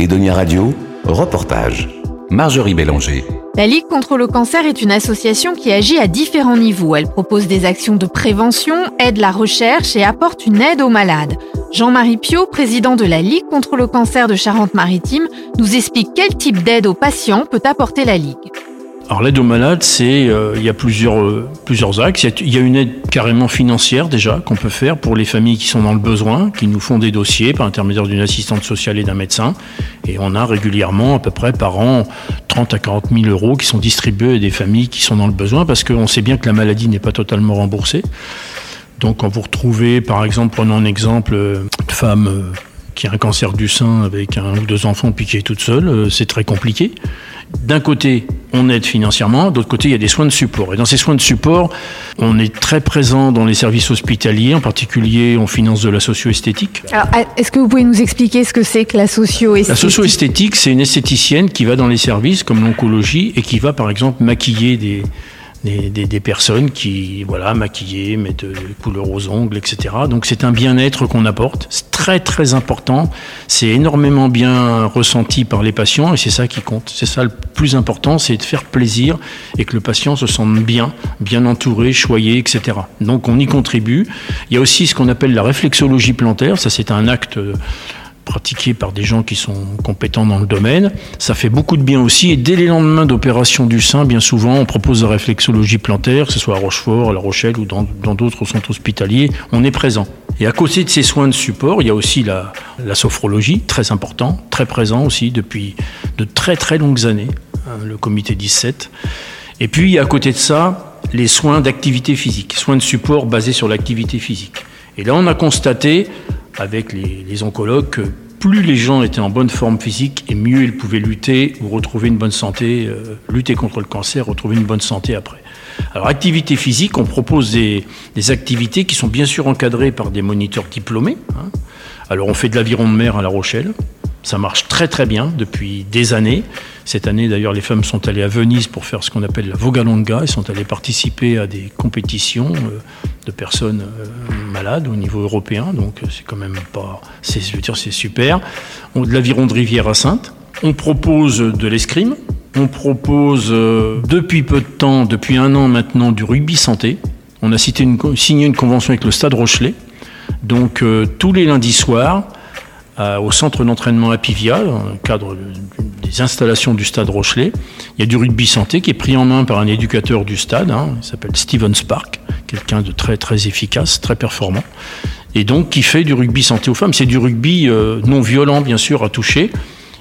Edonia Radio, reportage. Marjorie Bélanger. La Ligue contre le cancer est une association qui agit à différents niveaux. Elle propose des actions de prévention, aide la recherche et apporte une aide aux malades. Jean-Marie Pio, président de la Ligue contre le cancer de Charente-Maritime, nous explique quel type d'aide aux patients peut apporter la Ligue. Alors l'aide aux malades, c'est euh, il y a plusieurs euh, plusieurs axes. Il y, a, une aide carrément financière déjà qu'on peut faire pour les familles qui sont dans le besoin, qui nous font des dossiers par l'intermédiaire d'une assistante sociale et d'un médecin. Et on a régulièrement, à peu près par an, 30 à 40 000 euros qui sont distribués à des familles qui sont dans le besoin, parce qu'on sait bien que la maladie n'est pas totalement remboursée. Donc quand vous retrouvez, par exemple, prenons un exemple, euh, une femme qui a un cancer du sein avec un ou deux enfants puis qui est toute seule, c'est très compliqué d'un côté, on aide financièrement, d'autre côté, il y a des soins de support. Et dans ces soins de support, on est très présent dans les services hospitaliers, en particulier, on finance de la socio-esthétique. Alors, est-ce que vous pouvez nous expliquer ce que c'est que la socio-esthétique La socio-esthétique, c'est une esthéticienne qui va dans les services comme l'oncologie et qui va, par exemple, maquiller des, des, personnes qui, voilà, maquillées, mettent des couleurs aux ongles, etc. Donc c'est un bien-être qu'on apporte. C'est très très important. C'est énormément bien ressenti par les patients et c'est ça qui compte. C'est ça le plus important, c'est de faire plaisir et que le patient se sente bien, bien entouré, choyé, etc. Donc on y contribue. Il y a aussi ce qu'on appelle la réflexologie plantaire. Ça c'est un acte pratiqué par des gens qui sont compétents dans le domaine. Ça fait beaucoup de bien aussi. Et dès les lendemains d'opération du sein, bien souvent, on propose la réflexologie plantaire, que ce soit à Rochefort, à La Rochelle ou dans d'autres centres hospitaliers. On est présent. Et à côté de ces soins de support, il y a aussi la, la sophrologie, très important, très présent aussi depuis de très très longues années, hein, le comité 17. Et puis, à côté de ça, les soins d'activité physique, soins de support basés sur l'activité physique. Et là, on a constaté avec les, oncologues que plus les gens étaient en bonne forme physique et mieux ils pouvaient lutter ou retrouver une bonne santé, euh, lutter contre le cancer, retrouver une bonne santé après. Alors, activité physique, on propose des, activités qui sont bien sûr encadrées par des moniteurs diplômés. Hein. Alors, on fait de l'aviron de mer à La Rochelle, ça marche très très bien depuis des années. Cette année d'ailleurs les femmes sont allées à Venise pour faire ce qu'on appelle la Vogalonga. Elles sont allées participer à des compétitions euh, de personnes euh, malades au niveau européen. Donc euh, c'est quand même pas... Je veux dire c'est super. On, de l'aviron de rivière à Sainte. On propose de l'escrime. On propose depuis peu de temps, depuis un an maintenant, du rugby santé. On a signé une convention avec le Stade Rochelet. Donc tous les lundis soirs, au centre d'entraînement Apivia, dans le cadre des installations du stade Rochelet. Il y a du rugby santé qui est pris en main par un éducateur du stade, hein, il s'appelle Steven Spark, quelqu'un de très très efficace, très performant, et donc qui fait du rugby santé aux femmes. C'est du rugby euh, non violent, bien sûr, à toucher,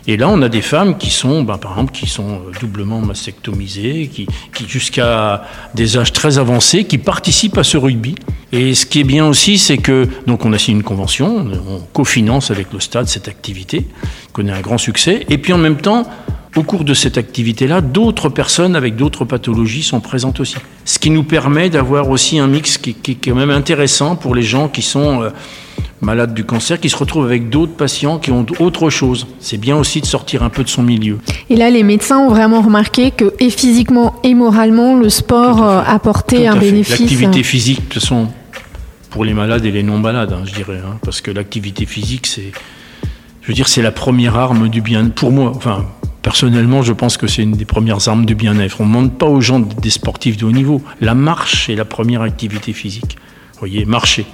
et là, on a des femmes qui sont, ben, par exemple, qui sont euh, doublement mastectomisées, qui, jusqu'à des âges très avancés, qui participent à ce rugby. Et ce qui est bien aussi, c'est que donc on a signé une convention, on cofinance avec le stade cette activité, connaît un grand succès. Et puis en même temps, au cours de cette activité-là, d'autres personnes avec d'autres pathologies sont présentes aussi. Ce qui nous permet d'avoir aussi un mix qui, qui, est quand même intéressant pour les gens qui sont euh, malades du cancer, qui se retrouvent avec d'autres patients qui ont autre chose. C'est bien aussi de sortir un peu de son milieu. Et là, les médecins ont vraiment remarqué que, et physiquement et moralement, le sport euh, apportait un bénéfice. L'activité physique, de toute façon, pour les malades et les non malades, hein, je dirais, hein, parce que l'activité physique, c'est, je veux dire, c'est la première arme du bien. Pour moi, enfin, Personnellement, je pense que c'est une des premières armes du bien-être. On ne demande pas aux gens des sportifs de haut niveau. La marche est la première activité physique. Vous voyez, marcher.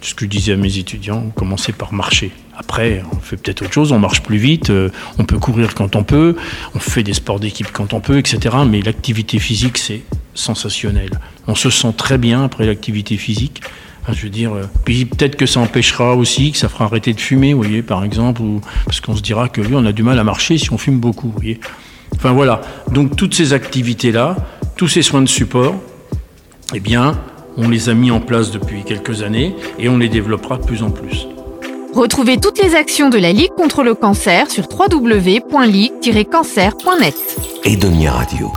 Ce que je disais à mes étudiants, on commençait par marcher. Après, on fait peut-être autre chose, on marche plus vite, euh, on peut courir quand on peut, on fait des sports d'équipe quand on peut, etc. Mais l'activité physique, c'est sensationnel. On se sent très bien après l'activité physique je veux dire, euh, puis peut-être que ça empêchera aussi, que ça fera arrêter de fumer, vous voyez, par exemple, parce qu'on se dira que lui, on a du mal à marcher si on fume beaucoup, vous voyez. Enfin voilà. Donc toutes ces activités-là, tous ces soins de support, eh bien, on les a mis en place depuis quelques années et on les développera de plus en plus. Retrouvez toutes les actions de la Ligue contre le cancer sur www.ligue-cancer.net. Edonia Radio.